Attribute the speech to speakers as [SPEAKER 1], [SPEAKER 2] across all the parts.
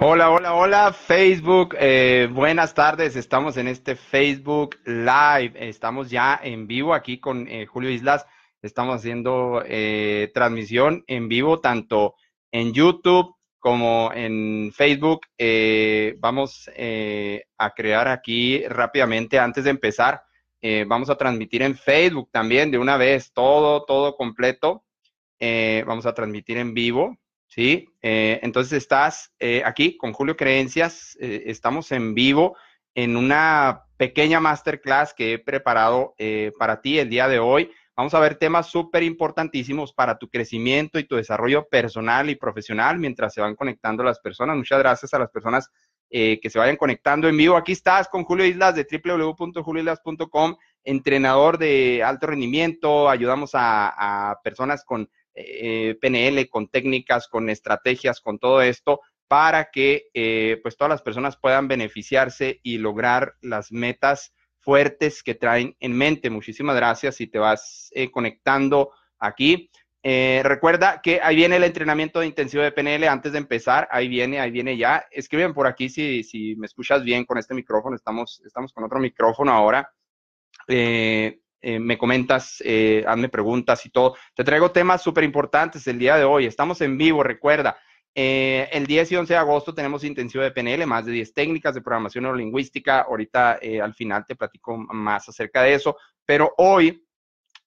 [SPEAKER 1] Hola, hola, hola, Facebook. Eh, buenas tardes. Estamos en este Facebook Live. Estamos ya en vivo aquí con eh, Julio Islas. Estamos haciendo eh, transmisión en vivo tanto en YouTube como en Facebook. vamos a crear aquí rápidamente antes de empezar. vamos a transmitir en Facebook también de una vez todo, todo completo. vamos a transmitir en vivo. ¿Sí? Eh, entonces estás eh, aquí con Julio Creencias, eh, estamos en vivo en una pequeña masterclass que he preparado para ti el día de hoy. Vamos a ver temas súper importantísimos para tu crecimiento y tu desarrollo personal y profesional mientras se van conectando las personas. Muchas gracias a las personas que se vayan conectando en vivo. Aquí estás con Julio Islas de www.julioislas.com, entrenador de alto rendimiento. Ayudamos a personas con eh, PNL, con técnicas, con estrategias, con todo esto, para que eh, pues todas las personas puedan beneficiarse y lograr las metas fuertes que traen en mente. Muchísimas gracias si te vas eh, conectando aquí. recuerda que ahí viene el entrenamiento de intensivo de PNL antes de empezar. Ahí viene, ahí viene ya. Escriben por aquí si, si me escuchas bien con este micrófono. Estamos, estamos con otro micrófono ahora. Eh, me comentas, eh, hazme preguntas y todo. Te traigo temas súper importantes el día de hoy. Estamos en vivo, recuerda. Eh, el 10 y 11 de agosto tenemos intensivo de PNL, más de 10 técnicas de programación neurolingüística. Ahorita al final te platico más acerca de eso, pero hoy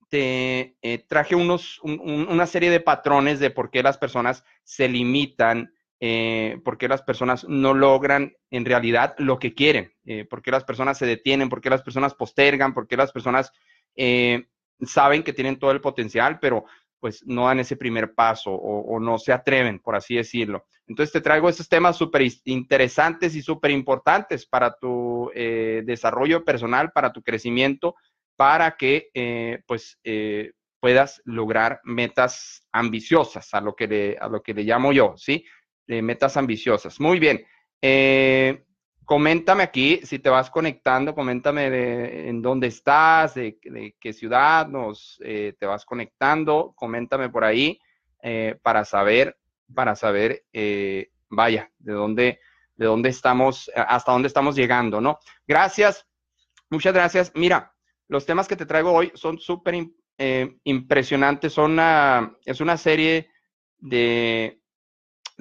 [SPEAKER 1] te traje unos, una serie de patrones de por qué las personas se limitan, por qué las personas no logran en realidad lo que quieren, por qué las personas se detienen, por qué las personas postergan, por qué las personas eh, saben que tienen todo el potencial, pero pues no dan ese primer paso o, no se atreven, por así decirlo. Entonces te traigo estos temas súper interesantes y súper importantes para tu eh, desarrollo personal, para tu crecimiento, para que eh, pues puedas lograr metas ambiciosas, a lo que le, a lo que le llamo yo, ¿sí? metas ambiciosas. Muy bien coméntame aquí, si te vas conectando, coméntame de, en dónde estás, de, qué ciudad nos eh, te vas conectando, coméntame por ahí eh, para saber, para saber, eh, vaya, de dónde, de dónde estamos, hasta dónde estamos llegando, ¿no? Gracias, muchas gracias. Mira, los temas que te traigo hoy son súper impresionantes, son es una serie de,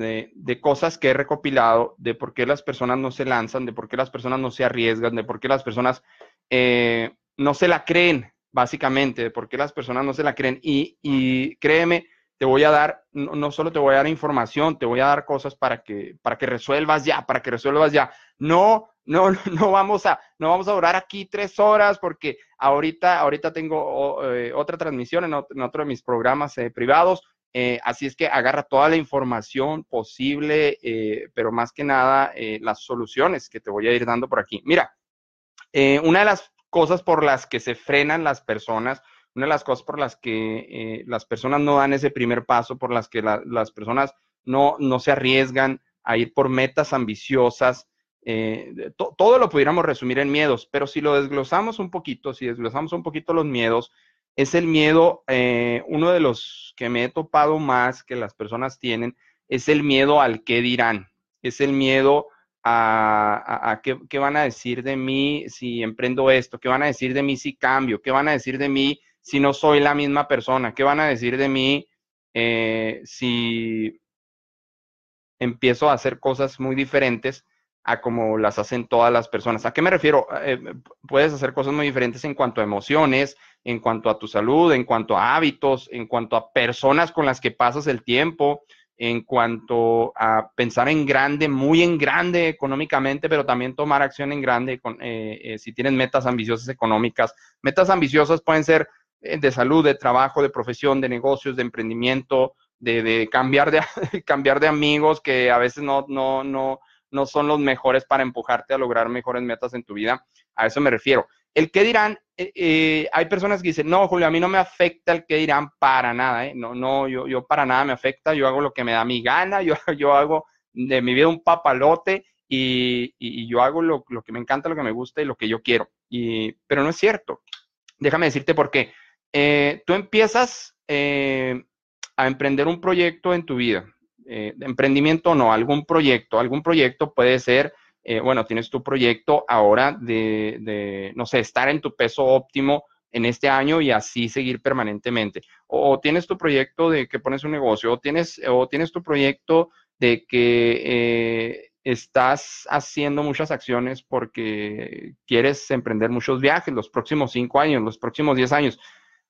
[SPEAKER 1] de, cosas que he recopilado, de por qué las personas no se lanzan, de por qué las personas no se arriesgan, de por qué las personas eh, no se la creen, básicamente, de por qué las personas no se la creen. Y, créeme, te voy a dar, no, solo te voy a dar información, te voy a dar cosas para que, para que resuelvas ya, para que resuelvas ya. No, no, no vamos a, no vamos a durar aquí tres horas porque ahorita, ahorita tengo eh, otra transmisión en otro, de mis programas eh, privados eh, así es que agarra toda la información posible, eh, pero más que nada eh, las soluciones que te voy a ir dando por aquí. Mira, una de las cosas por las que se frenan las personas, una de las cosas por las que las personas no dan ese primer paso, por las que las personas no, no se arriesgan a ir por metas ambiciosas, todo lo pudiéramos resumir en miedos, pero si lo desglosamos un poquito, si desglosamos un poquito los miedos, es el miedo, eh, uno de los que me he topado más que las personas tienen, es el miedo al qué dirán, es el miedo a, qué, van a decir de mí si emprendo esto, qué van a decir de mí si cambio, qué van a decir de mí si no soy la misma persona, qué van a decir de mí eh, si empiezo a hacer cosas muy diferentes a como las hacen todas las personas. ¿A qué me refiero? Eh, puedes hacer cosas muy diferentes en cuanto a emociones, en cuanto a tu salud, en cuanto a hábitos, en cuanto a personas con las que pasas el tiempo, en cuanto a pensar en grande, muy en grande económicamente, pero también tomar acción en grande eh, eh, si tienes metas ambiciosas económicas. Metas ambiciosas pueden ser de salud, de trabajo, de profesión, de negocios, de emprendimiento, de, cambiar, de cambiar de amigos que a veces no, no, no, no son los mejores para empujarte a lograr mejores metas en tu vida. A eso me refiero. El que dirán, eh, eh, hay personas que dicen, no, Julio, a mí no me afecta el que dirán para nada, ¿eh? No, no, yo, yo para nada me afecta, yo hago lo que me da mi gana, yo, yo hago de mi vida un papalote y, yo hago lo, que me encanta, lo que me gusta y lo que yo quiero. Y, pero no es cierto. Déjame decirte por qué. tú empiezas a emprender un proyecto en tu vida eh, emprendimiento no, algún proyecto. Algún proyecto puede ser, eh, bueno, tienes tu proyecto ahora de, de, no sé, estar en tu peso óptimo en este año y así seguir permanentemente. O, tienes tu proyecto de que pones un negocio, o tienes, o tienes tu proyecto de que eh, estás haciendo muchas acciones porque quieres emprender muchos viajes los próximos cinco años, los próximos diez años.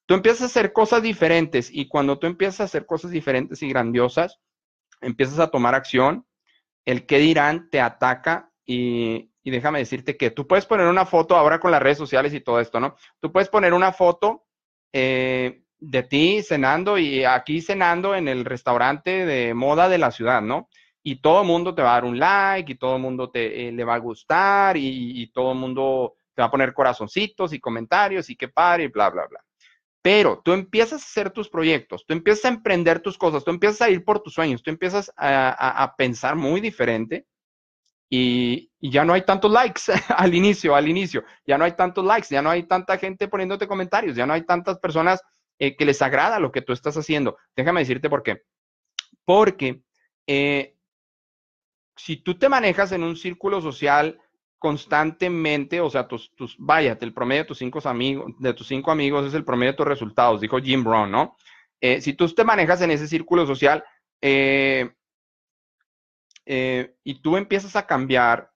[SPEAKER 1] Tú empiezas a hacer cosas diferentes y cuando tú empiezas a hacer cosas diferentes y grandiosas, empiezas a tomar acción, el que dirán te ataca y, y déjame decirte que tú puedes poner una foto ahora con las redes sociales y todo esto, ¿no? Tú puedes poner una foto eh, de ti cenando y aquí cenando en el restaurante de moda de la ciudad, ¿no? Y todo el mundo te va a dar un like y todo el mundo te eh, le va a gustar y, todo el mundo te va a poner corazoncitos y comentarios y qué padre y bla, bla, bla. Pero tú empiezas a hacer tus proyectos, tú empiezas a emprender tus cosas, tú empiezas a ir por tus sueños, tú empiezas a pensar muy diferente y, ya no hay tantos likes al inicio, al inicio, ya no hay tantos likes, ya no hay tanta gente poniéndote comentarios, ya no hay tantas personas eh, que les agrada lo que tú estás haciendo. Déjame decirte por qué. Porque eh, si tú te manejas en un círculo social constantemente, o sea, tus, vaya, el promedio de tus cinco amigos, de tus cinco amigos es el promedio de tus resultados, dijo Jim Brown, ¿no? Eh, si tú te manejas en ese círculo social, eh, eh, y tú empiezas a cambiar,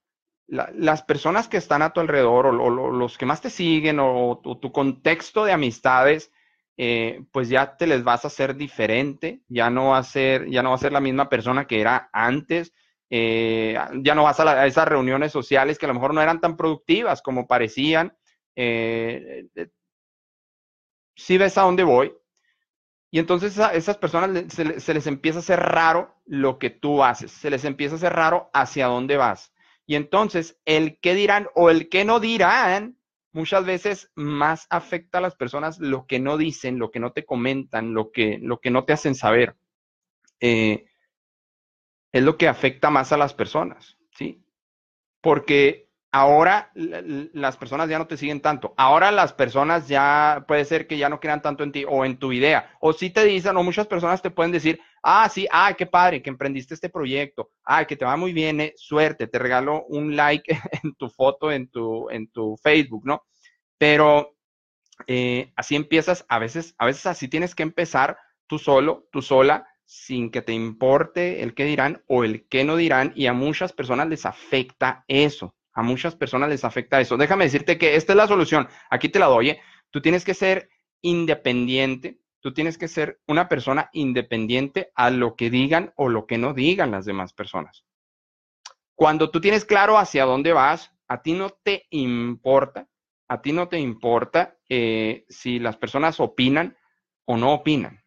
[SPEAKER 1] las personas que están a tu alrededor o, los que más te siguen o, tu contexto de amistades, pues ya te les vas a hacer diferente, ya no va a ser, ya no va a ser la misma persona que era antes, eh, ya no vas a, esas reuniones sociales que a lo mejor no eran tan productivas como parecían. si ves a dónde voy, y entonces a esas personas se, les empieza a hacer raro lo que tú haces, se les empieza a hacer raro hacia dónde vas. Y entonces el qué dirán o el qué no dirán muchas veces más afecta a las personas lo que no dicen, lo que no te comentan, lo que, lo que no te hacen saber. Eh, es lo que afecta más a las personas, ¿sí? Porque ahora las personas ya no te siguen tanto. Ahora las personas ya puede ser que ya no crean tanto en ti o en tu idea. O si te dicen, o muchas personas te pueden decir, ah, sí, ah, qué padre que emprendiste este proyecto. Ah, que te va muy bien, eh, suerte, te regalo un like en tu foto, en tu, en tu Facebook, ¿no? Pero eh, así empiezas, a veces, a veces así tienes que empezar tú solo, tú sola, sin que te importe el qué dirán o el qué no dirán, y a muchas personas les afecta eso. A muchas personas les afecta eso. Déjame decirte que esta es la solución. Aquí te la doy. ¿eh? Tú tienes que ser independiente. Tú tienes que ser una persona independiente a lo que digan o lo que no digan las demás personas. Cuando tú tienes claro hacia dónde vas, a ti no te importa, a ti no te importa eh, si las personas opinan o no opinan.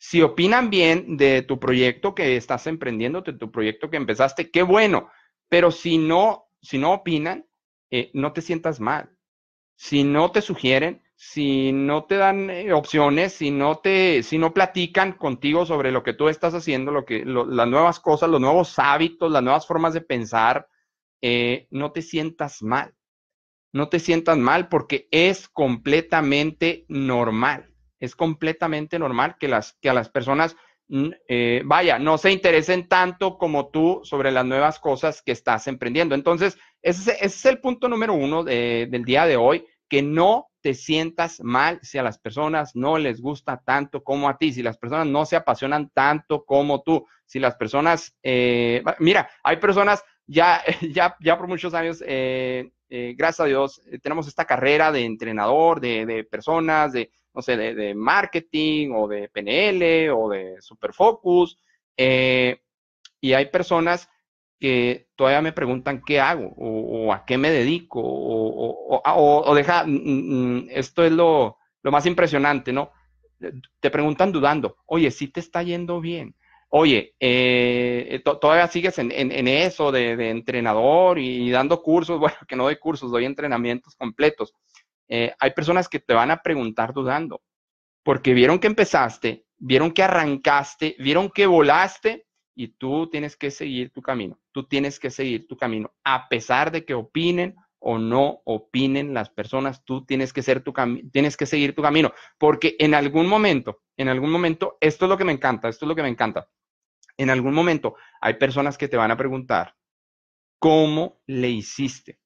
[SPEAKER 1] Si opinan bien de tu proyecto que estás emprendiendo, de tu proyecto que empezaste, qué bueno. Pero si no si no opinan, eh, no te sientas mal. Si no te sugieren, si no te dan eh, opciones, si no te, si no platican contigo sobre lo que tú estás haciendo, lo que, las nuevas cosas, los nuevos hábitos, las nuevas formas de pensar, eh, no te sientas mal. No te sientas mal porque es completamente normal. Es completamente normal que, las, que a las personas eh, vaya, no se interesen tanto como tú sobre las nuevas cosas que estás emprendiendo. Entonces, ese, es el punto número uno del día de hoy, que no te sientas mal si a las personas no les gusta tanto como a ti, si las personas no se apasionan tanto como tú, si las personas, eh, mira, hay personas ya, ya, ya por muchos años, eh, gracias a Dios, tenemos esta carrera de entrenador, de, de personas, de, no sé, de, marketing o de PNL o de Superfocus. Eh, y hay personas que todavía me preguntan qué hago o, a qué me dedico o, deja, mm, mm, esto es lo, más impresionante, ¿no? Te preguntan dudando, oye, si te está yendo bien. Oye, eh, todavía sigues en, eso de, de, entrenador y dando cursos, bueno, que no doy cursos, doy entrenamientos completos. Eh, hay personas que te van a preguntar dudando, porque vieron que empezaste, vieron que arrancaste, vieron que volaste y tú tienes que seguir tu camino. Tú tienes que seguir tu camino, a pesar de que opinen o no opinen las personas, tú tienes que ser tu tienes que seguir tu camino, porque en algún momento, en algún momento, esto es lo que me encanta, esto es lo que me encanta. en algún momento hay personas que te van a preguntar, ¿cómo le hiciste?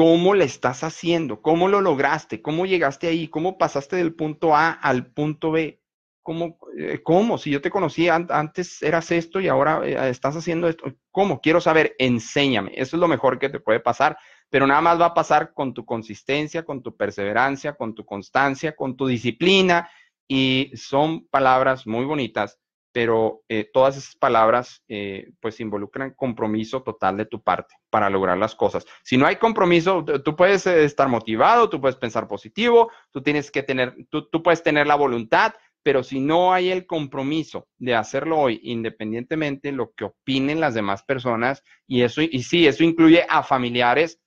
[SPEAKER 1] ¿Cómo le estás haciendo? ¿Cómo lo lograste? ¿Cómo llegaste ahí? ¿Cómo pasaste del punto A al punto B? ¿Cómo? Eh, ¿Cómo? Si yo te conocía antes eras esto y ahora eh, estás haciendo esto. ¿Cómo? Quiero saber, enséñame. Eso es lo mejor que te puede pasar, pero nada más va a pasar con tu consistencia, con tu perseverancia, con tu constancia, con tu disciplina y son palabras muy bonitas, pero eh, todas esas palabras eh, pues involucran compromiso total de tu parte para lograr las cosas. Si no hay compromiso, tú puedes eh, estar motivado, tú puedes pensar positivo, tú tienes que tener, tú, tú puedes tener la voluntad, pero si no hay el compromiso de hacerlo hoy, independientemente de lo que opinen las demás personas, y eso, y sí, eso incluye a familiares,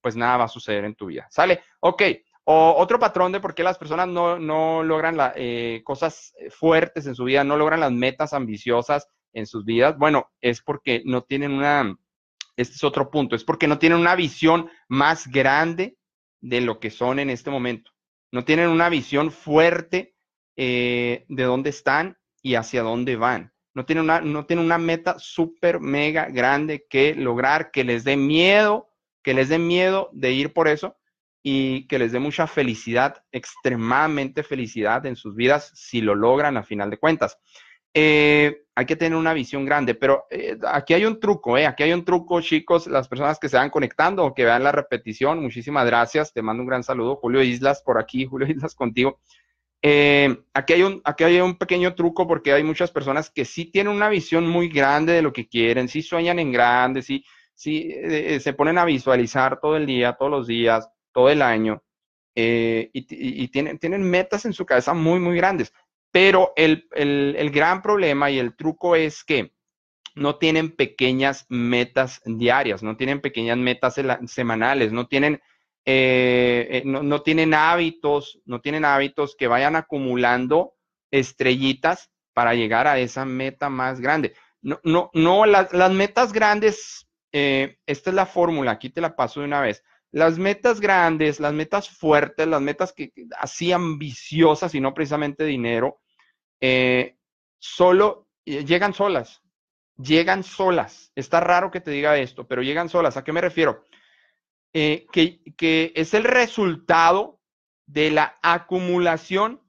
[SPEAKER 1] pues nada va a suceder en tu vida. ¿Sale? Ok, o otro patrón de por qué las personas no, logran las eh, cosas fuertes en su vida, no logran las metas ambiciosas en sus vidas, bueno, es porque no tienen una, este es otro punto, es porque no tienen una visión más grande de lo que son en este momento. No tienen una visión fuerte eh, de dónde están y hacia dónde van. No tienen una, no tienen una meta súper, mega grande que lograr, que les dé miedo, que les dé miedo de ir por eso y que les dé mucha felicidad, extremadamente felicidad en sus vidas si lo logran a final de cuentas. Eh, hay que tener una visión grande, pero eh, aquí hay un truco, eh, aquí hay un truco, chicos, las personas que se van conectando o que vean la repetición, muchísimas gracias, te mando un gran saludo, Julio Islas por aquí, Julio Islas contigo. aquí, hay un, aquí hay un pequeño truco porque hay muchas personas que sí tienen una visión muy grande de lo que quieren, sí sueñan en grande, sí, sí se ponen a visualizar todo el día, todos los días, todo el año eh, y, tienen, metas en su cabeza muy, muy grandes. Pero el, gran problema y el truco es que no tienen pequeñas metas diarias, no tienen pequeñas metas semanales, no tienen, eh, eh, no, tienen hábitos, no tienen hábitos que vayan acumulando estrellitas para llegar a esa meta más grande. No, no, no las, metas grandes, esta es la fórmula, aquí te la paso de una vez. Las metas grandes, las metas fuertes, las metas que, así ambiciosas y no precisamente dinero, eh, solo eh, llegan solas, llegan solas. Está raro que te diga esto, pero llegan solas. ¿A qué me refiero? Eh, que, que es el resultado de la acumulación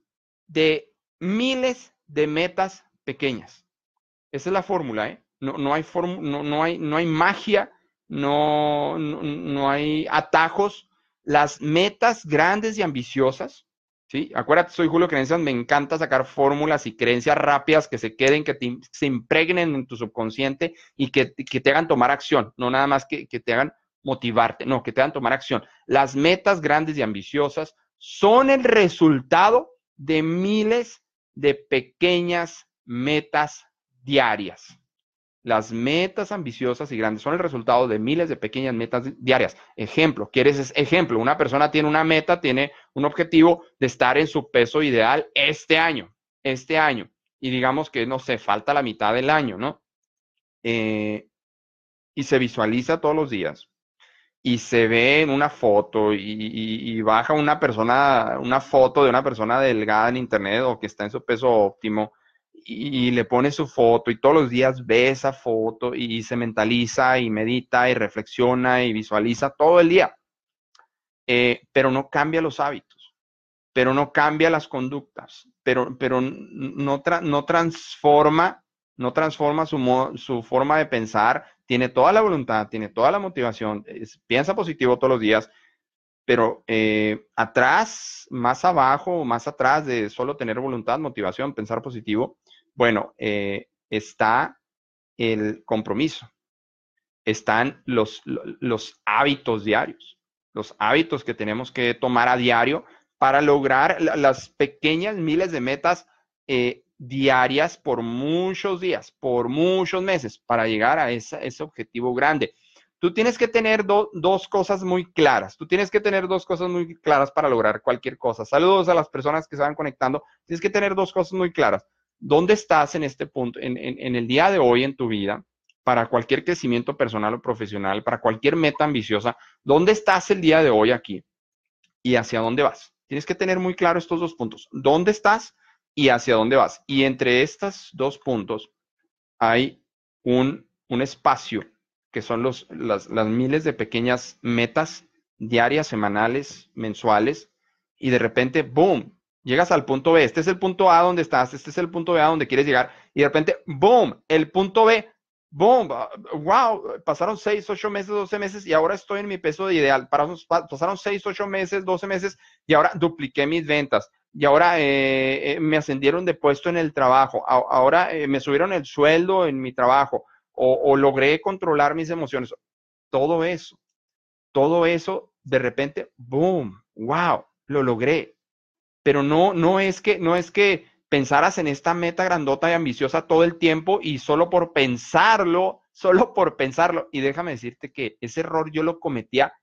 [SPEAKER 1] de miles de metas pequeñas. Esa es la fórmula, ¿eh? No, no, hay, no, no, hay, no hay magia no, no, hay atajos. Las metas grandes y ambiciosas, ¿sí? Acuérdate, soy Julio Creencias, me encanta sacar fórmulas y creencias rápidas que se queden, que se impregnen en tu subconsciente y que, te hagan tomar acción, no nada más que, que te hagan motivarte, no, que te hagan tomar acción. Las metas grandes y ambiciosas son el resultado de miles de pequeñas metas diarias. Las metas ambiciosas y grandes son el resultado de miles de pequeñas metas diarias. Ejemplo, ¿quieres ejemplo? Una persona tiene una meta, tiene un objetivo de estar en su peso ideal este año, este año. Y digamos que, no sé, falta la mitad del año, ¿no? Eh, y se visualiza todos los días y se ve en una foto y, y, baja una persona, una foto de una persona delgada en internet o que está en su peso óptimo y, le pone su foto y todos los días ve esa foto y se mentaliza y medita y reflexiona y visualiza todo el día. Eh, pero no cambia los hábitos, pero no cambia las conductas, pero, pero no, no transforma, no transforma su, su forma de pensar, tiene toda la voluntad, tiene toda la motivación, piensa positivo todos los días, pero eh, atrás, más abajo, más atrás de solo tener voluntad, motivación, pensar positivo, bueno, eh, está el compromiso, están los, los hábitos diarios, los hábitos que tenemos que tomar a diario para lograr las pequeñas miles de metas eh, diarias por muchos días, por muchos meses, para llegar a ese objetivo grande. Tú tienes que tener dos cosas muy claras. Tú tienes que tener dos cosas muy claras para lograr cualquier cosa. Saludos a las personas que se van conectando. Tienes que tener dos cosas muy claras. ¿Dónde estás en este punto, en, el día de hoy en tu vida, para cualquier crecimiento personal o profesional, para cualquier meta ambiciosa? ¿Dónde estás el día de hoy aquí? ¿Y hacia dónde vas? Tienes que tener muy claro estos dos puntos. ¿Dónde estás y hacia dónde vas? Y entre estos dos puntos, hay un, un espacio que son los, las, las miles de pequeñas metas diarias, semanales, mensuales, y de repente, boom, llegas al punto B. Este es el punto A donde estás, este es el punto B a donde quieres llegar, y de repente, boom, el punto B, boom, wow, pasaron 6, 8 meses, 12 meses, y ahora estoy en mi peso de ideal. Pasaron 6, 8 meses, 12 meses, y ahora dupliqué mis ventas. Y ahora eh, eh, me ascendieron de puesto en el trabajo. ahora eh, me subieron el sueldo en mi trabajo. o logré controlar mis emociones. Todo eso todo eso, de repente, boom, wow, lo logré. Pero no, no es que, no es que pensaras en esta meta grandota y ambiciosa todo el tiempo y solo por pensarlo, solo por pensarlo. Y déjame decirte que ese error yo lo cometía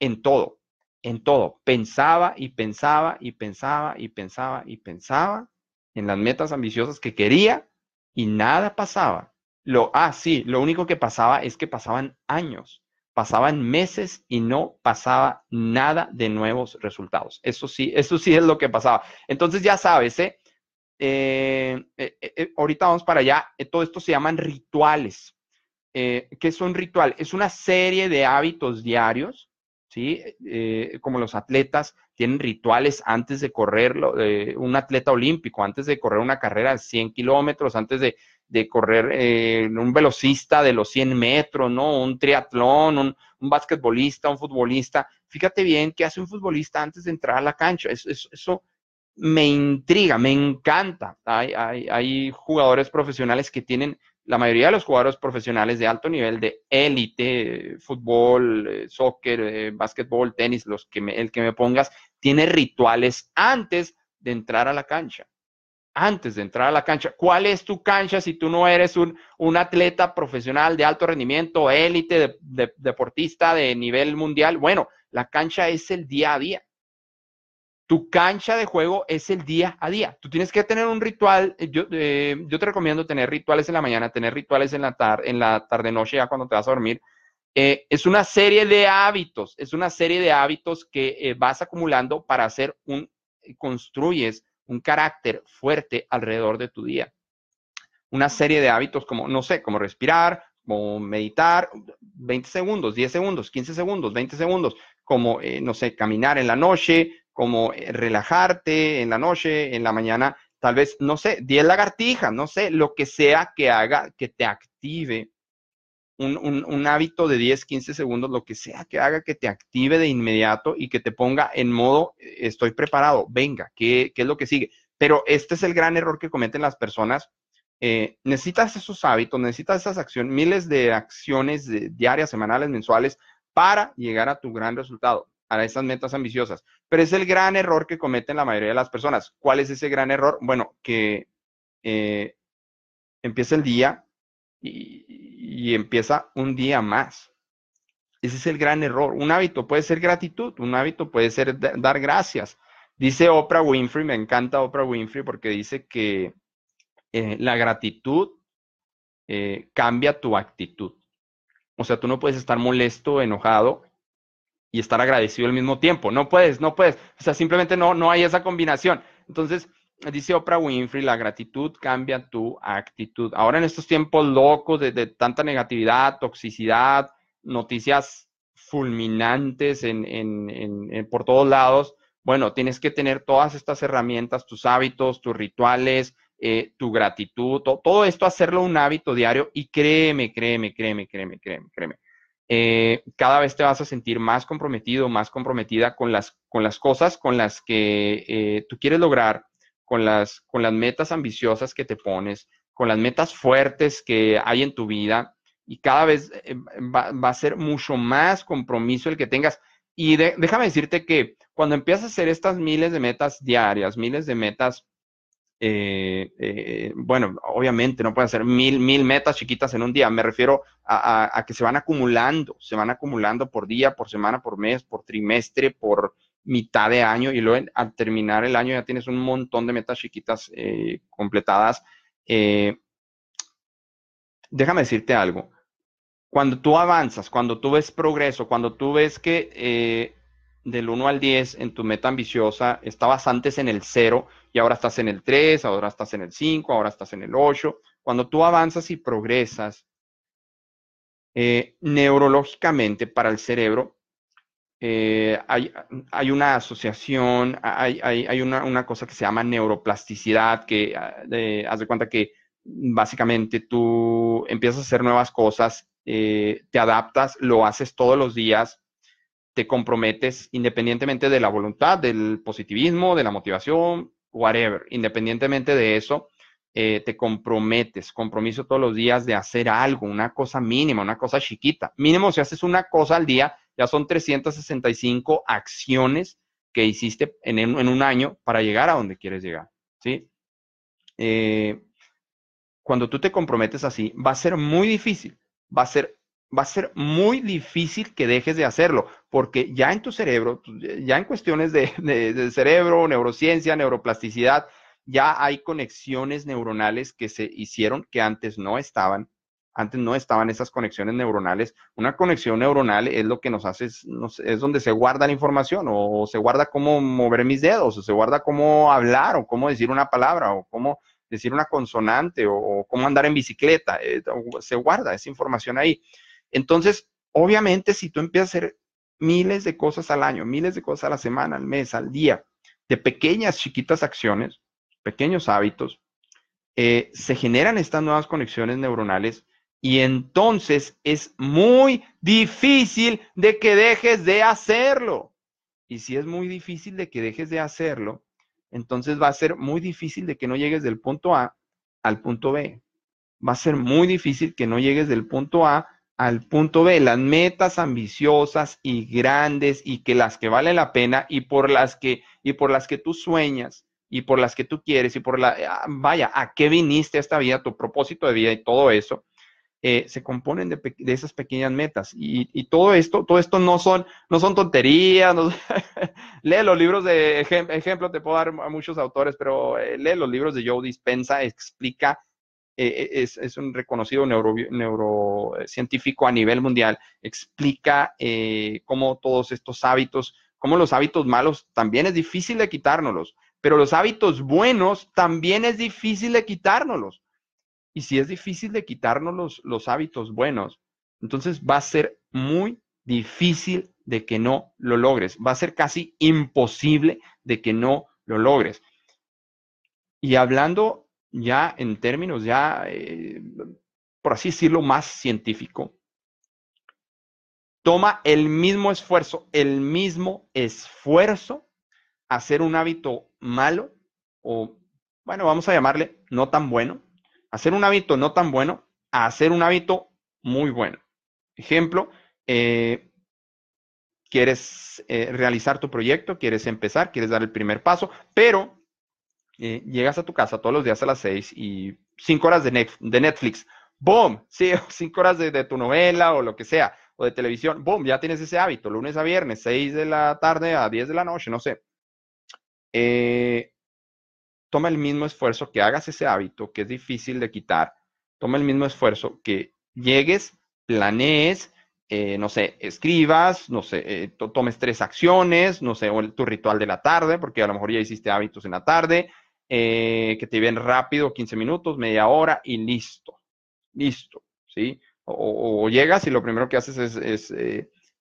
[SPEAKER 1] en todo, en todo. Pensaba y pensaba y pensaba y pensaba y pensaba en las metas ambiciosas que quería y nada pasaba. Lo, ah, sí, lo único que pasaba es que pasaban años pasaban meses y no pasaba nada de nuevos resultados. Eso sí, eso sí es lo que pasaba. Entonces ya sabes, ¿eh? Eh, eh, ahorita vamos para allá. todo esto se llaman rituales. ¿Qué es un ritual? Es una serie de hábitos diarios, ¿sí? como los atletas tienen rituales antes de correr, un atleta olímpico, antes de correr una carrera de 100 kilómetros, antes de, de correr eh, un velocista de los 100 metros, ¿no? Un triatlón, un, un, basquetbolista, un futbolista. Fíjate bien qué hace un futbolista antes de entrar a la cancha. Eso, me intriga, me encanta. Hay, hay, jugadores profesionales que tienen, la mayoría de los jugadores profesionales de alto nivel, de élite, fútbol, eh, soccer, eh, básquetbol, tenis, los que el que me pongas, tiene rituales antes de entrar a la cancha antes de entrar a la cancha. ¿Cuál es tu cancha si tú no eres un, atleta profesional de alto rendimiento, élite, deportista de nivel mundial? Bueno, la cancha es el día a día. Tu cancha de juego es el día a día. Tú tienes que tener un ritual. Eh, yo, eh, te recomiendo tener rituales en la mañana, tener rituales en la, tarde, en la tarde-noche, ya cuando te vas a dormir. Eh, es una serie de hábitos, es una serie de hábitos que vas acumulando para hacer un, construyes un carácter fuerte alrededor de tu día. Una serie de hábitos como, no sé, como respirar, como meditar, 20 segundos, 10 segundos, 15 segundos, 20 segundos, como, eh, no sé, caminar en la noche, como eh, relajarte en la noche, en la mañana, tal vez, no sé, 10 lagartijas, no sé, lo que sea que haga que te active un, hábito de 10, 15 segundos, lo que sea que haga que te active de inmediato y que te ponga en modo, eh, estoy preparado, venga, ¿qué, es lo que sigue? Pero este es el gran error que cometen las personas. Eh, necesitas esos hábitos, necesitas esas acciones, miles de acciones diarias, semanales, mensuales, para llegar a tu gran resultado, a esas metas ambiciosas. Pero es el gran error que cometen la mayoría de las personas. ¿Cuál es ese gran error? Bueno, que eh, empieza el día y, empieza un día más. Ese es el gran error. Un hábito puede ser gratitud, un hábito puede ser dar gracias. Dice Oprah Winfrey, me encanta Oprah Winfrey porque dice que eh, la gratitud eh, cambia tu actitud. O sea, tú no puedes estar molesto, enojado y estar agradecido al mismo tiempo. No puedes, no puedes. O sea, simplemente no, no hay esa combinación. Entonces, dice Oprah Winfrey, la gratitud cambia tu actitud. Ahora en estos tiempos locos de, tanta negatividad, toxicidad, noticias fulminantes en, por todos lados, bueno, tienes que tener todas estas herramientas, tus hábitos, tus rituales, eh, tu gratitud, todo esto hacerlo un hábito diario y créeme, créeme, créeme, créeme, créeme, créeme. Eh, cada vez te vas a sentir más comprometido, más comprometida con las, con las cosas con las que eh, tú quieres lograr con las, con las metas ambiciosas que te pones, con las metas fuertes que hay en tu vida y cada vez eh, va, a ser mucho más compromiso el que tengas. Y déjame decirte que cuando empiezas a hacer estas miles de metas diarias, miles de metas, eh, eh, bueno, obviamente no puedes hacer mil, mil metas chiquitas en un día, me refiero a, a que se van acumulando, se van acumulando por día, por semana, por mes, por trimestre, por, mitad de año y luego al terminar el año ya tienes un montón de metas chiquitas eh, completadas. Eh, déjame decirte algo. Cuando tú avanzas, cuando tú ves progreso, cuando tú ves que eh, del 1 al 10 en tu meta ambiciosa estabas antes en el 0 y ahora estás en el 3, ahora estás en el 5, ahora estás en el 8, cuando tú avanzas y progresas neurológicamente para el cerebro, eh, hay, hay, una asociación, hay, hay, hay una, una, cosa que se llama neuroplasticidad, que ah, haz de cuenta que básicamente tú empiezas a hacer nuevas cosas, eh, te adaptas, lo haces todos los días, te comprometes independientemente de la voluntad, del positivismo, de la motivación, whatever, independientemente de eso, eh, te comprometes, compromiso todos los días de hacer algo, una cosa mínima, una cosa chiquita. Mínimo si haces una cosa al día, ya son 365 acciones que hiciste en, un año para llegar a donde quieres llegar, ¿sí? Eh, cuando tú te comprometes así, va a ser muy difícil, va a ser, va a ser muy difícil que dejes de hacerlo, porque ya en tu cerebro, ya en cuestiones de cerebro, neurociencia, neuroplasticidad, ya hay conexiones neuronales que se hicieron que antes no estaban. Antes no estaban esas conexiones neuronales. Una conexión neuronal es lo que nos hace, es, donde se guarda la información o, se guarda cómo mover mis dedos o se guarda cómo hablar o cómo decir una palabra o cómo decir una consonante o, cómo andar en bicicleta. Eh, se guarda esa información ahí. Entonces, obviamente, si tú empiezas a hacer miles de cosas al año, miles de cosas a la semana, al mes, al día, de pequeñas, chiquitas acciones, pequeños hábitos, eh, se generan estas nuevas conexiones neuronales y entonces es muy difícil de que dejes de hacerlo. Y si es muy difícil de que dejes de hacerlo, entonces va a ser muy difícil de que no llegues del punto A al punto B. Va a ser muy difícil que no llegues del punto A al punto B. Las metas ambiciosas y grandes y que las que valen la pena y por las que y por las que tú sueñas y por las que tú quieres y por la, ah, vaya, a qué viniste a esta vida, tu propósito de vida y todo eso, eh, se componen de, esas pequeñas metas. Y, todo esto, todo esto no son, no son tonterías. lee los libros de ejemplo, te puedo dar a muchos autores, pero eh, lee los libros de Joe Dispensa, explica, eh, es, es, un reconocido neuro, neurocientífico a nivel mundial, explica cómo todos estos hábitos, cómo los hábitos malos también es difícil de quitárnoslos pero los hábitos buenos también es difícil de quitárnoslos. Y si es difícil de quitarnos los, los hábitos buenos, entonces va a ser muy difícil de que no lo logres. Va a ser casi imposible de que no lo logres. Y hablando ya en términos ya, eh, por así decirlo, más científico, toma el mismo esfuerzo, el mismo esfuerzo hacer un hábito malo o, bueno, vamos a llamarle no tan bueno, hacer un hábito no tan bueno a hacer un hábito muy bueno. Ejemplo, eh, quieres eh, realizar tu proyecto, quieres empezar, quieres dar el primer paso, pero eh, llegas a tu casa todos los días a las seis y cinco horas de, Netflix, ¡boom! Sí, cinco horas de, tu novela o lo que sea, o de televisión, ¡boom! Ya tienes ese hábito, lunes a viernes, seis de la tarde a diez de la noche, no sé. Eh, toma el mismo esfuerzo que hagas ese hábito que es difícil de quitar, toma el mismo esfuerzo que llegues, planees, eh, no sé, escribas, no sé, eh, tomes tres acciones, no sé, o tu ritual de la tarde, porque a lo mejor ya hiciste hábitos en la tarde, que te ven rápido, 15 minutos, media hora y listo, listo, ¿sí? O, llegas y lo primero que haces es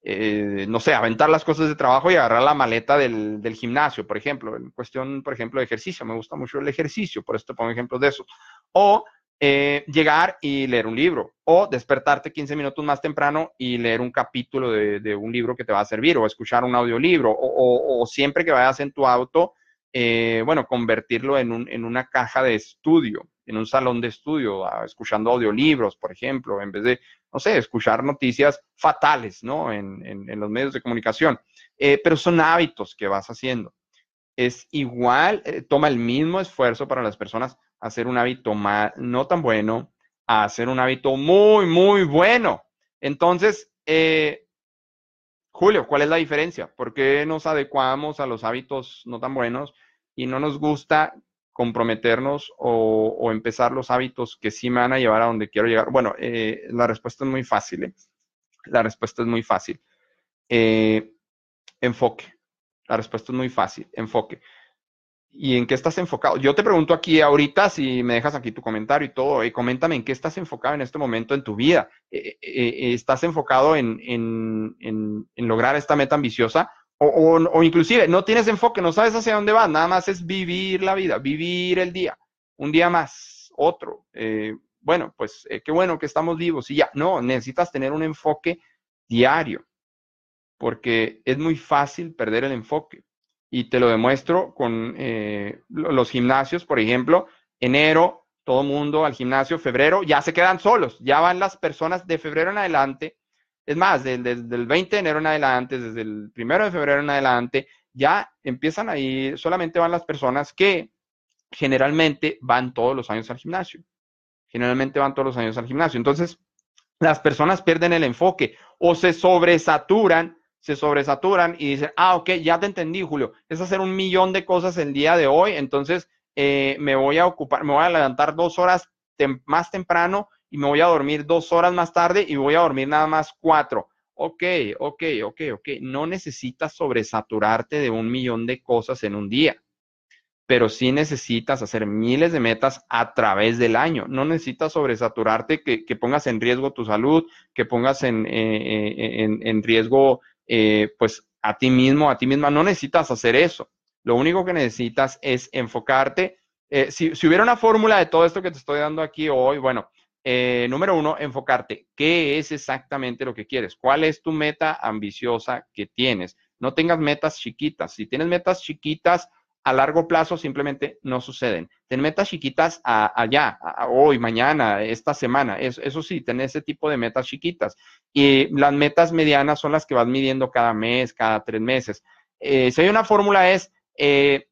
[SPEAKER 1] eh, no sé, aventar las cosas de trabajo y agarrar la maleta del, gimnasio, por ejemplo, en cuestión, por ejemplo, de ejercicio. Me gusta mucho el ejercicio, por eso te pongo ejemplos de eso. O eh, llegar y leer un libro, o despertarte 15 minutos más temprano y leer un capítulo de, un libro que te va a servir, o escuchar un audiolibro, o, o, siempre que vayas en tu auto, eh, bueno, convertirlo en, un, en una caja de estudio en un salón de estudio, escuchando audiolibros, por ejemplo, en vez de, no sé, escuchar noticias fatales, ¿no? En, en, los medios de comunicación. Eh, pero son hábitos que vas haciendo. Es igual, eh, toma el mismo esfuerzo para las personas hacer un hábito no tan bueno hacer un hábito muy, muy bueno. Entonces, eh, Julio, ¿cuál es la diferencia? ¿Por qué nos adecuamos a los hábitos no tan buenos y no nos gusta comprometernos o, empezar los hábitos que sí me van a llevar a donde quiero llegar? Bueno, eh, la respuesta es muy fácil. ¿eh? La respuesta es muy fácil. Eh, enfoque. La respuesta es muy fácil. Enfoque. y en qué estás enfocado. Yo te pregunto aquí ahorita, si me dejas aquí tu comentario y todo, y coméntame en qué estás enfocado en este momento en tu vida. ¿Estás enfocado en, lograr esta meta ambiciosa? O, inclusive no tienes enfoque, no sabes hacia dónde vas, nada más es vivir la vida, vivir el día, un día más, otro. Eh, bueno, pues qué bueno que estamos vivos y ya. No, necesitas tener un enfoque diario, porque es muy fácil perder el enfoque y te lo demuestro con eh, los gimnasios, por ejemplo, enero, todo mundo al gimnasio, febrero, ya se quedan solos, ya van las personas de febrero en adelante, es más, desde, el 20 de enero en adelante, desde el primero de febrero en adelante, ya empiezan a ir, solamente van las personas que generalmente van todos los años al gimnasio. Generalmente van todos los años al gimnasio. Entonces, las personas pierden el enfoque o se sobresaturan se sobresaturan y dicen, ah, ok, ya te entendí, Julio, es hacer un millón de cosas el día de hoy, entonces eh, me voy a ocupar, me voy a levantar dos horas más temprano y me voy a dormir dos horas más tarde y voy a dormir nada más cuatro. Ok, ok, ok, ok. No necesitas sobresaturarte de un millón de cosas en un día, pero sí necesitas hacer miles de metas a través del año. No necesitas sobresaturarte, que, que pongas en riesgo tu salud, que pongas en, eh, en, en riesgo eh, pues a ti mismo, a ti misma, no necesitas hacer eso. Lo único que necesitas es enfocarte. Eh, si, hubiera una fórmula de todo esto que te estoy dando aquí hoy, bueno, eh, número uno, enfocarte. ¿Qué es exactamente lo que quieres? ¿Cuál es tu meta ambiciosa que tienes? No tengas metas chiquitas. Si tienes metas chiquitas, a largo plazo simplemente no suceden. Ten metas chiquitas allá, hoy, mañana, esta semana. Eso, sí, ten ese tipo de metas chiquitas. Y las metas medianas son las que vas midiendo cada mes, cada tres meses. Eh, si hay una fórmula es eh,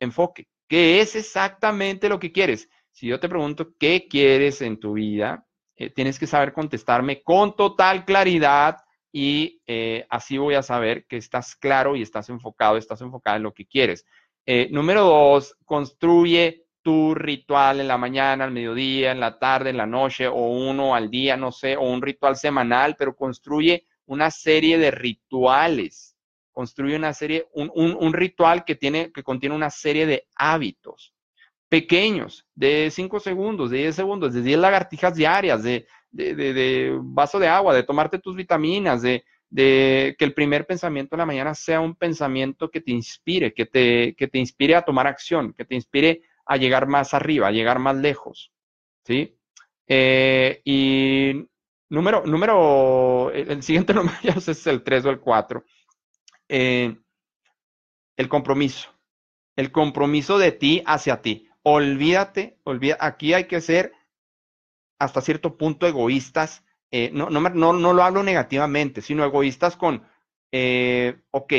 [SPEAKER 1] enfoque. ¿Qué es exactamente lo que quieres? Si yo te pregunto qué quieres en tu vida, eh, tienes que saber contestarme con total claridad y así voy a saber que estás claro y estás enfocado, estás enfocado en lo que quieres. Eh, número dos, construye tu ritual en la mañana, al mediodía, en la tarde, en la noche, o uno al día, no sé, o un ritual semanal, pero construye una serie de rituales. Construye una serie, un, ritual que, tiene, que contiene una serie de hábitos pequeños, de 5 segundos, de 10 segundos, de 10 lagartijas diarias, de, vaso de agua, de tomarte tus vitaminas, de, que el primer pensamiento de la mañana sea un pensamiento que te inspire, que te, que te inspire a tomar acción, que te inspire a llegar más arriba, a llegar más lejos. ¿Sí? Eh, y número, número, el, siguiente número ya es el 3 o el 4. Eh, el compromiso. El compromiso de ti hacia ti. Olvídate, olvida, aquí hay que ser hasta cierto punto egoístas eh, no, no, no, no, lo hablo negativamente, sino egoístas con, eh, ok,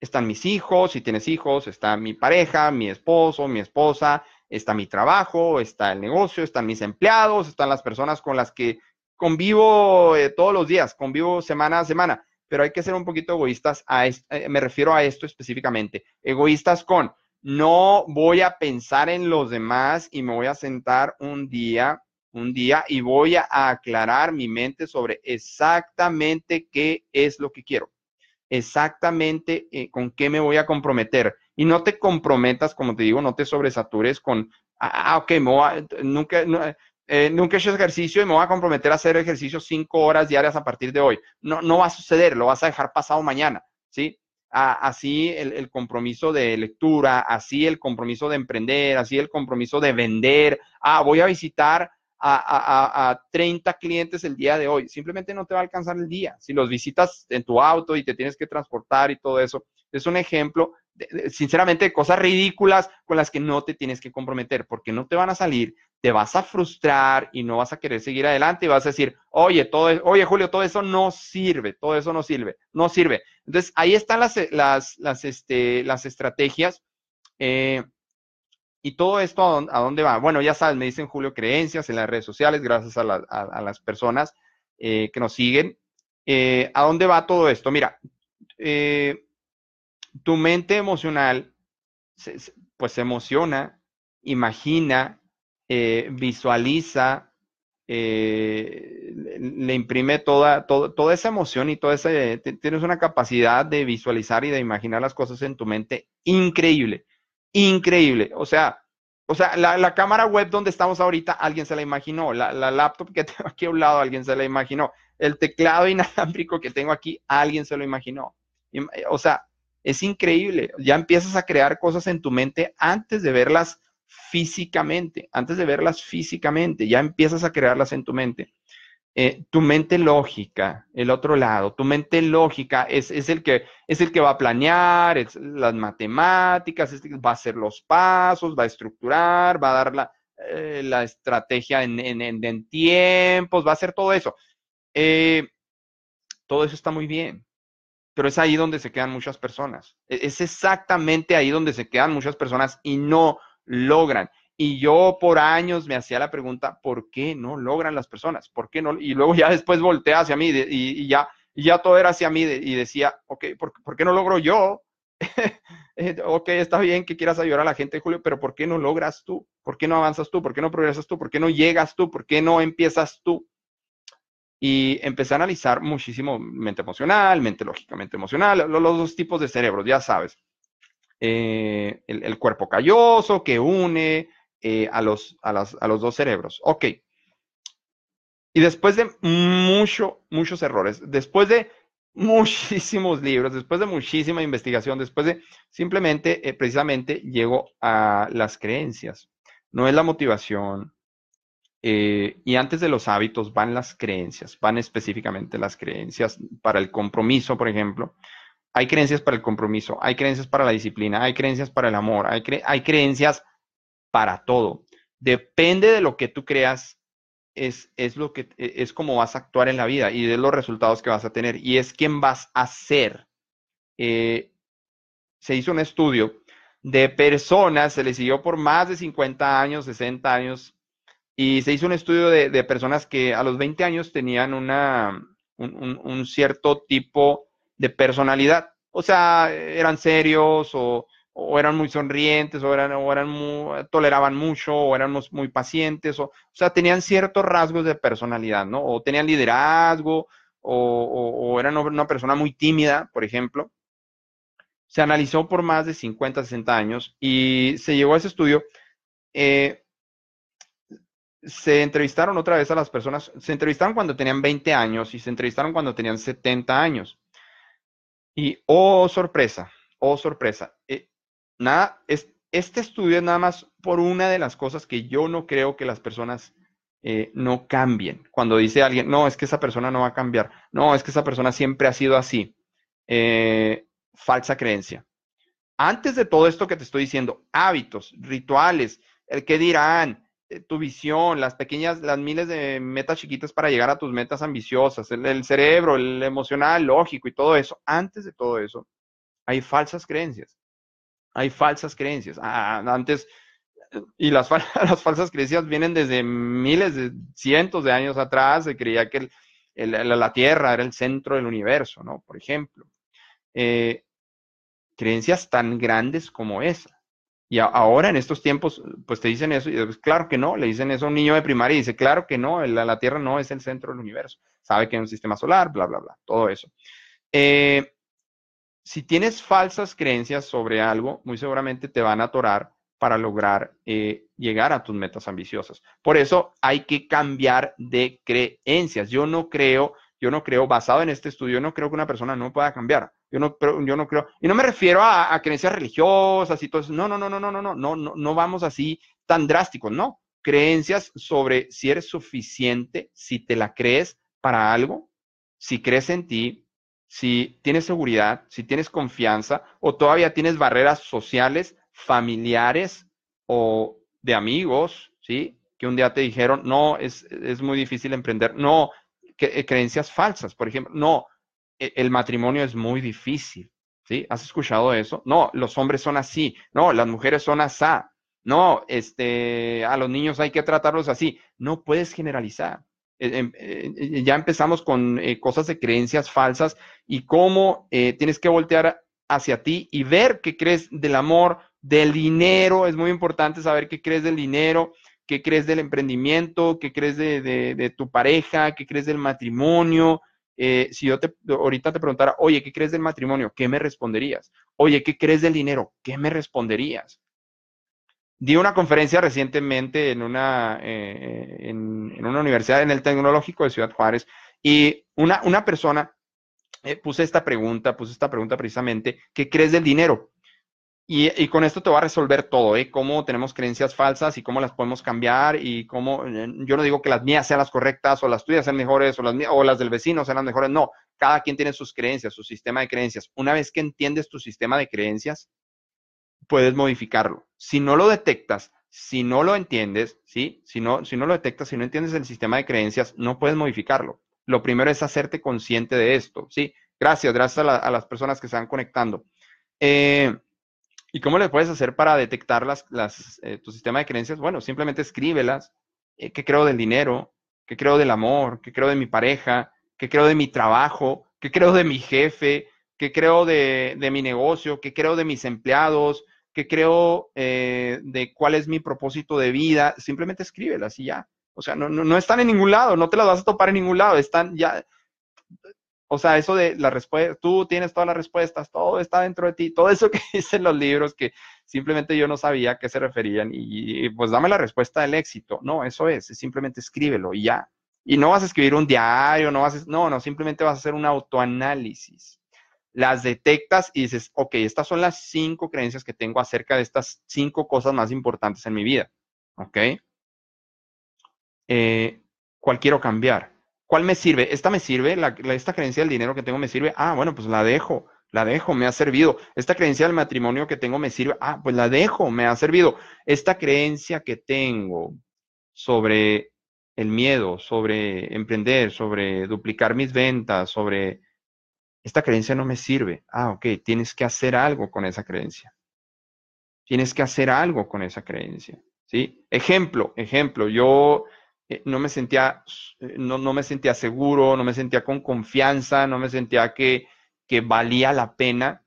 [SPEAKER 1] están mis hijos, si tienes hijos, está mi pareja, mi esposo, mi esposa, está mi trabajo, está el negocio, están mis empleados, están las personas con las que convivo eh, todos los días, convivo semana a semana, pero hay que ser un poquito egoístas, a me refiero a esto específicamente, egoístas con, no voy a pensar en los demás y me voy a sentar un día un día y voy a aclarar mi mente sobre exactamente qué es lo que quiero, exactamente eh, con qué me voy a comprometer. Y no te comprometas, como te digo, no te sobresatures con, ah, ah ok, nunca, eh, nunca he hecho ejercicio y me voy a comprometer a hacer ejercicio cinco horas diarias a partir de hoy. No, no va a suceder, lo vas a dejar pasado mañana, ¿sí? Así el, compromiso de lectura, así el compromiso de emprender, así el compromiso de vender. Ah, voy a visitar a, a, 30 clientes el día de hoy. Simplemente no te va a alcanzar el día. Si los visitas en tu auto y te tienes que transportar y todo eso, es un ejemplo, sinceramente, cosas ridículas con las que no te tienes que comprometer porque no te van a salir, te vas a frustrar y no vas a querer seguir adelante y vas a decir, oye, todo, oye, Julio, todo eso no sirve, todo eso no sirve, no sirve. Entonces, ahí están las, las, las, este, las estrategias. Eh, ¿Y todo esto a dónde, va? Bueno, ya sabes, me dicen Julio Creencias en las redes sociales, gracias a, las personas eh, que nos siguen. Eh, ¿A dónde va todo esto? Mira, eh, tu mente emocional, pues se emociona, imagina, visualiza, le imprime toda, toda esa emoción y toda ese, tienes una capacidad de visualizar y de imaginar las cosas en tu mente increíble increíble. O sea, o sea, la, cámara web donde estamos ahorita, alguien se la imaginó. La, la, laptop que tengo aquí a un lado, alguien se la imaginó. El teclado inalámbrico que tengo aquí, alguien se lo imaginó. O sea, es increíble. Ya empiezas a crear cosas en tu mente antes de verlas físicamente, antes de verlas físicamente, ya empiezas a crearlas en tu mente. Eh, tu mente lógica, el otro lado, tu mente lógica es, el, que, es el que va a planear, es las matemáticas, va a hacer los pasos, va a estructurar, va a dar la, eh, la estrategia en, en, tiempos, va a hacer todo eso. Eh, todo eso está muy bien, pero es ahí donde se quedan muchas personas. E, es exactamente ahí donde se quedan muchas personas y no logran. Y yo por años me hacía la pregunta, ¿por qué no logran las personas? ¿Por qué no? Y luego ya después volteé hacia mí y, ya, ya todo era hacia mí y decía, ok, ¿por, qué no logro yo? Eh, ok, está bien que quieras ayudar a la gente, Julio, pero ¿por qué no logras tú? ¿Por qué no avanzas tú? ¿Por qué no progresas tú? ¿Por qué no llegas tú? ¿Por qué no empiezas tú? Y empecé a analizar muchísimo mente emocional, mente lógicamente emocional, los, dos tipos de cerebros, ya sabes. Eh, el, cuerpo calloso que une eh, a, los, a, los dos cerebros. Ok. Y después de mucho, muchos errores, después de muchísimos libros, después de muchísima investigación, después de simplemente, eh, precisamente, llego a las creencias. No es la motivación. Y antes de los hábitos van las creencias, van específicamente las creencias para el compromiso, por ejemplo. Hay creencias para el compromiso, hay creencias para la disciplina, hay creencias para el amor, hay, hay creencias para todo. Depende de lo que tú creas, es, es, lo que, e, es como vas a actuar en la vida y de los resultados que vas a tener. Y es quién vas a ser. Eh, se hizo un estudio de personas, se les siguió por más de 50 años, 60 años, y se hizo un estudio de, personas que a los 20 años tenían una, un cierto tipo de personalidad. O sea, eran serios o, eran muy sonrientes o eran, o eran toleraban mucho o eran muy pacientes. O, o sea, tenían ciertos rasgos de personalidad, ¿no? O tenían liderazgo o, eran una persona muy tímida, por ejemplo. Se analizó por más de 50, 60 años y se llegó a ese estudio. Eh, se entrevistaron otra vez a las personas, se entrevistaron cuando tenían 20 años y se entrevistaron cuando tenían 70 años. Y, oh, sorpresa, oh, sorpresa. Eh, nada, es, este estudio es nada más por una de las cosas que yo no creo que las personas eh, no cambien. Cuando dice alguien, no, es que esa persona no va a cambiar. No, es que esa persona siempre ha sido así. Eh, falsa creencia. Antes de todo esto que te estoy diciendo, hábitos, rituales, el que dirán, tu visión, las pequeñas, las miles de metas chiquitas para llegar a tus metas ambiciosas, el, cerebro, el emocional, lógico y todo eso. Antes de todo eso, hay falsas creencias. Hay falsas creencias. Ah, antes, y las, las, falsas creencias vienen desde miles de cientos de años atrás. Se creía que la Tierra era el centro del universo, ¿no? Por ejemplo. Eh, creencias tan grandes como esa. Y ahora en estos tiempos, pues te dicen eso, y claro que no, le dicen eso a un niño de primaria y dice, claro que no, la, Tierra no es el centro del universo, sabe que hay un sistema solar, bla, bla, bla, todo eso. Eh, si tienes falsas creencias sobre algo, muy seguramente te van a atorar para lograr eh, llegar a tus metas ambiciosas. Por eso hay que cambiar de creencias. Yo no creo, yo no creo, basado en este estudio, yo no creo que una persona no pueda cambiar. Yo no, yo no creo, y no me refiero a, creencias religiosas y todo eso. No, no, no, no, no, no, no, no, no, no vamos así tan drásticos, no. Creencias sobre si eres suficiente, si te la crees para algo, si crees en ti, si tienes seguridad, si tienes confianza o todavía tienes barreras sociales, familiares o de amigos, ¿sí? Que un día te dijeron, no, es, es muy difícil emprender. No, creencias falsas, por ejemplo, no, el matrimonio es muy difícil, ¿sí? ¿Has escuchado eso? No, los hombres son así, no, las mujeres son asá, no, este, a los niños hay que tratarlos así, no puedes generalizar. Eh, em, eh, ya empezamos con eh, cosas de creencias falsas y cómo tienes que voltear hacia ti y ver qué crees del amor, del dinero, es muy importante saber qué crees del dinero, qué crees del emprendimiento, qué crees de tu pareja, qué crees del matrimonio, eh, si yo te, ahorita te preguntara, oye, ¿qué crees del matrimonio? ¿Qué me responderías? Oye, ¿qué crees del dinero? ¿Qué me responderías? di una conferencia recientemente en una, eh, en, una universidad, en el Tecnológico de Ciudad Juárez, y una, una persona eh, puse esta pregunta, puse esta pregunta precisamente, ¿qué crees del dinero? Y, con esto te va a resolver todo, ¿eh? Cómo tenemos creencias falsas y cómo las podemos cambiar y cómo, eh, yo no digo que las mías sean las correctas o las tuyas sean mejores o las, o las del vecino sean las mejores, no, cada quien tiene sus creencias, su sistema de creencias. Una vez que entiendes tu sistema de creencias, puedes modificarlo. Si no lo detectas, si no lo entiendes, ¿sí? Si no, si no lo detectas, si no entiendes el sistema de creencias, no puedes modificarlo. Lo primero es hacerte consciente de esto, ¿sí? Gracias, gracias a, las personas que se van conectando. Eh, ¿Y cómo le puedes hacer para detectar las, eh, tu sistema de creencias? Bueno, simplemente escríbelas. Eh, ¿Qué creo del dinero? ¿Qué creo del amor? ¿Qué creo de mi pareja? ¿Qué creo de mi trabajo? ¿Qué creo de mi jefe? ¿Qué creo de, mi negocio? ¿Qué creo de mis empleados? ¿Qué creo eh, de cuál es mi propósito de vida? Simplemente escríbelas y ya. O sea, no, no, no están en ningún lado, no te las vas a topar en ningún lado, están ya, o sea, eso de la respuesta, tú tienes todas las respuestas, todo está dentro de ti, todo eso que dicen los libros que simplemente yo no sabía a qué se referían y, pues dame la respuesta del éxito. No, eso es, simplemente escríbelo y ya. Y no vas a escribir un diario, no vas a, no, no, simplemente vas a hacer un autoanálisis. Las detectas y dices, ok, estas son las cinco creencias que tengo acerca de estas cinco cosas más importantes en mi vida. ¿Ok? Eh, ¿Cuál quiero cambiar? ¿Cuál me sirve? ¿Esta me sirve? ¿Esta creencia del dinero que tengo me sirve? Ah, bueno, pues la dejo, la dejo, me ha servido. ¿Esta creencia del matrimonio que tengo me sirve? Ah, pues la dejo, me ha servido. Esta creencia que tengo sobre el miedo, sobre emprender, sobre duplicar mis ventas, sobre... Esta creencia no me sirve. Ah, ok, tienes que hacer algo con esa creencia. Tienes que hacer algo con esa creencia. ¿Sí? Ejemplo, ejemplo, yo eh, no me sentía, eh, no, no, me sentía seguro, no me sentía con confianza, no me sentía que, que valía la pena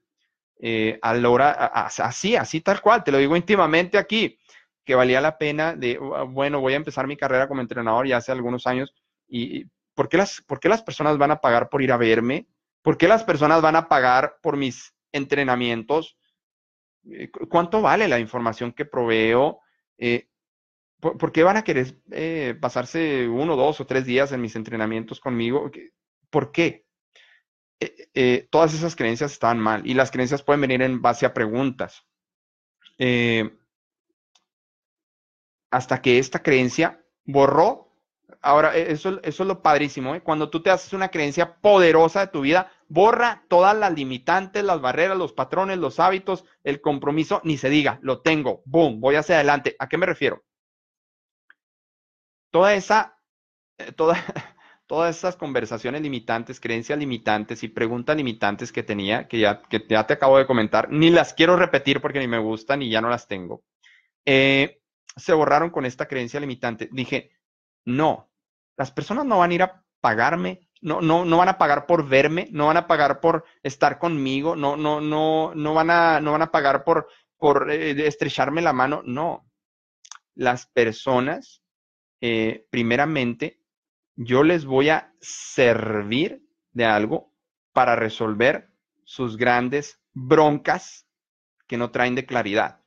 [SPEAKER 1] eh, hora, así, así tal cual, te lo digo íntimamente aquí, que valía la pena de, bueno, voy a empezar mi carrera como entrenador ya hace algunos años y ¿por qué las, las personas van a pagar por ir a verme? ¿Por qué las personas van a pagar por mis entrenamientos? ¿Cuánto vale la información que proveo? ¿Por, qué van a querer eh, pasarse uno, dos o tres días en mis entrenamientos conmigo? ¿Por qué? Eh, eh, todas esas creencias están mal y las creencias pueden venir en base a preguntas. hasta que esta creencia borró. Ahora, e, eso, eso es lo padrísimo. Cuando tú te haces una creencia poderosa de tu vida, borra todas las limitantes, las barreras, los patrones, los hábitos, el compromiso, ni se diga, lo tengo, boom, voy hacia adelante. ¿A qué me refiero? Toda esa, eh, toda, todas esas conversaciones limitantes, creencias limitantes y preguntas limitantes que tenía, que ya, que ya te acabo de comentar, ni las quiero repetir porque ni me gustan y ya no las tengo, eh, se borraron con esta creencia limitante. Dije, no, las personas no van a ir a pagarme, no, no, no van a pagar por verme, no van a pagar por estar conmigo, no, no, no, no van a, no van a pagar por, por eh, estrecharme la mano, no. Las personas eh, primeramente, yo les voy a servir de algo para resolver sus grandes broncas que no traen de claridad,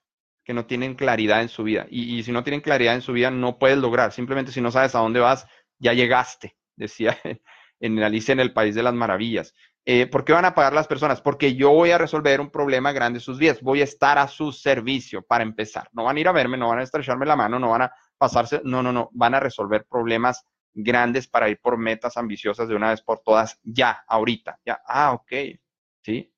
[SPEAKER 1] que no tienen claridad en su vida. Y, si no tienen claridad en su vida, no puedes lograr. Simplemente si no sabes a dónde vas, ya llegaste, decía en Alicia en el País de las Maravillas. Eh, ¿Por qué van a pagar las personas? Porque yo voy a resolver un problema grande sus vidas. Voy a estar a su servicio para empezar. No van a ir a verme, no van a estrecharme la mano, no van a pasarse, no, no, no, van a resolver problemas grandes para ir por metas ambiciosas de una vez por todas, ya, ahorita, ya, ah, ok, ¿sí?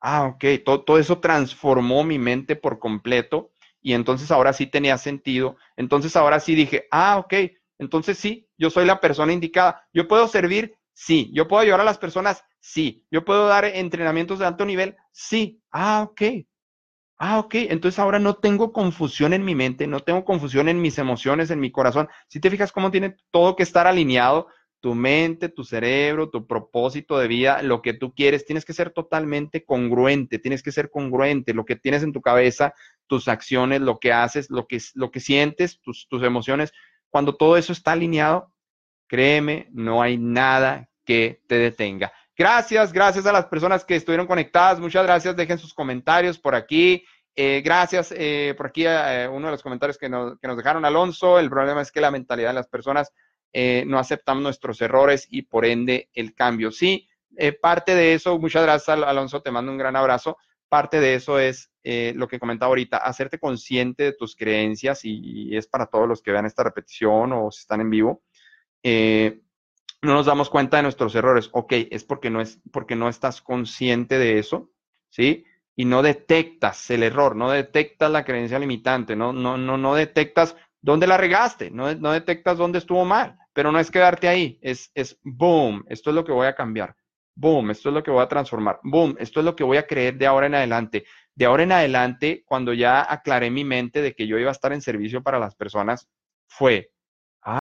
[SPEAKER 1] Ah, ok, todo, todo eso transformó mi mente por completo y entonces ahora sí tenía sentido, entonces ahora sí dije, ah, ok, entonces sí, yo soy la persona indicada, yo puedo servir, sí, yo puedo ayudar a las personas, sí, yo puedo dar entrenamientos de alto nivel, sí, ah, ok, Ah, ok, entonces ahora no tengo confusión en mi mente, no tengo confusión en mis emociones, en mi corazón. Si te fijas cómo tiene todo que estar alineado, tu mente, tu cerebro, tu propósito de vida, lo que tú quieres, tienes que ser totalmente congruente, tienes que ser congruente, lo que tienes en tu cabeza, tus acciones, lo que haces, lo que, lo que sientes, tus, tus emociones. Cuando todo eso está alineado, créeme, no hay nada que te detenga. Gracias, gracias a las personas que estuvieron conectadas. Muchas gracias. Dejen sus comentarios por aquí. eh, gracias eh, por aquí eh, uno de los comentarios que nos, que nos, dejaron, Alonso. El problema es que la mentalidad de las personas no aceptan nuestros errores y por ende el cambio. Sí, parte de eso, muchas gracias Alonso, te mando un gran abrazo. Parte de eso es lo que comentaba ahorita, hacerte consciente de tus creencias y, es para todos los que vean esta repetición o si están en vivo. No nos damos cuenta de nuestros errores. Ok, es porque no, es porque no estás consciente de eso, ¿sí? y no detectas el error, no detectas la creencia limitante, no, no, no, no detectas dónde la regaste, no, no detectas dónde estuvo mal, pero no es quedarte ahí, es, es boom, esto es lo que voy a cambiar, boom, esto es lo que voy a transformar, boom, esto es lo que voy a creer de ahora en adelante. De ahora en adelante, cuando ya aclaré mi mente de que yo iba a estar en servicio para las personas, fue,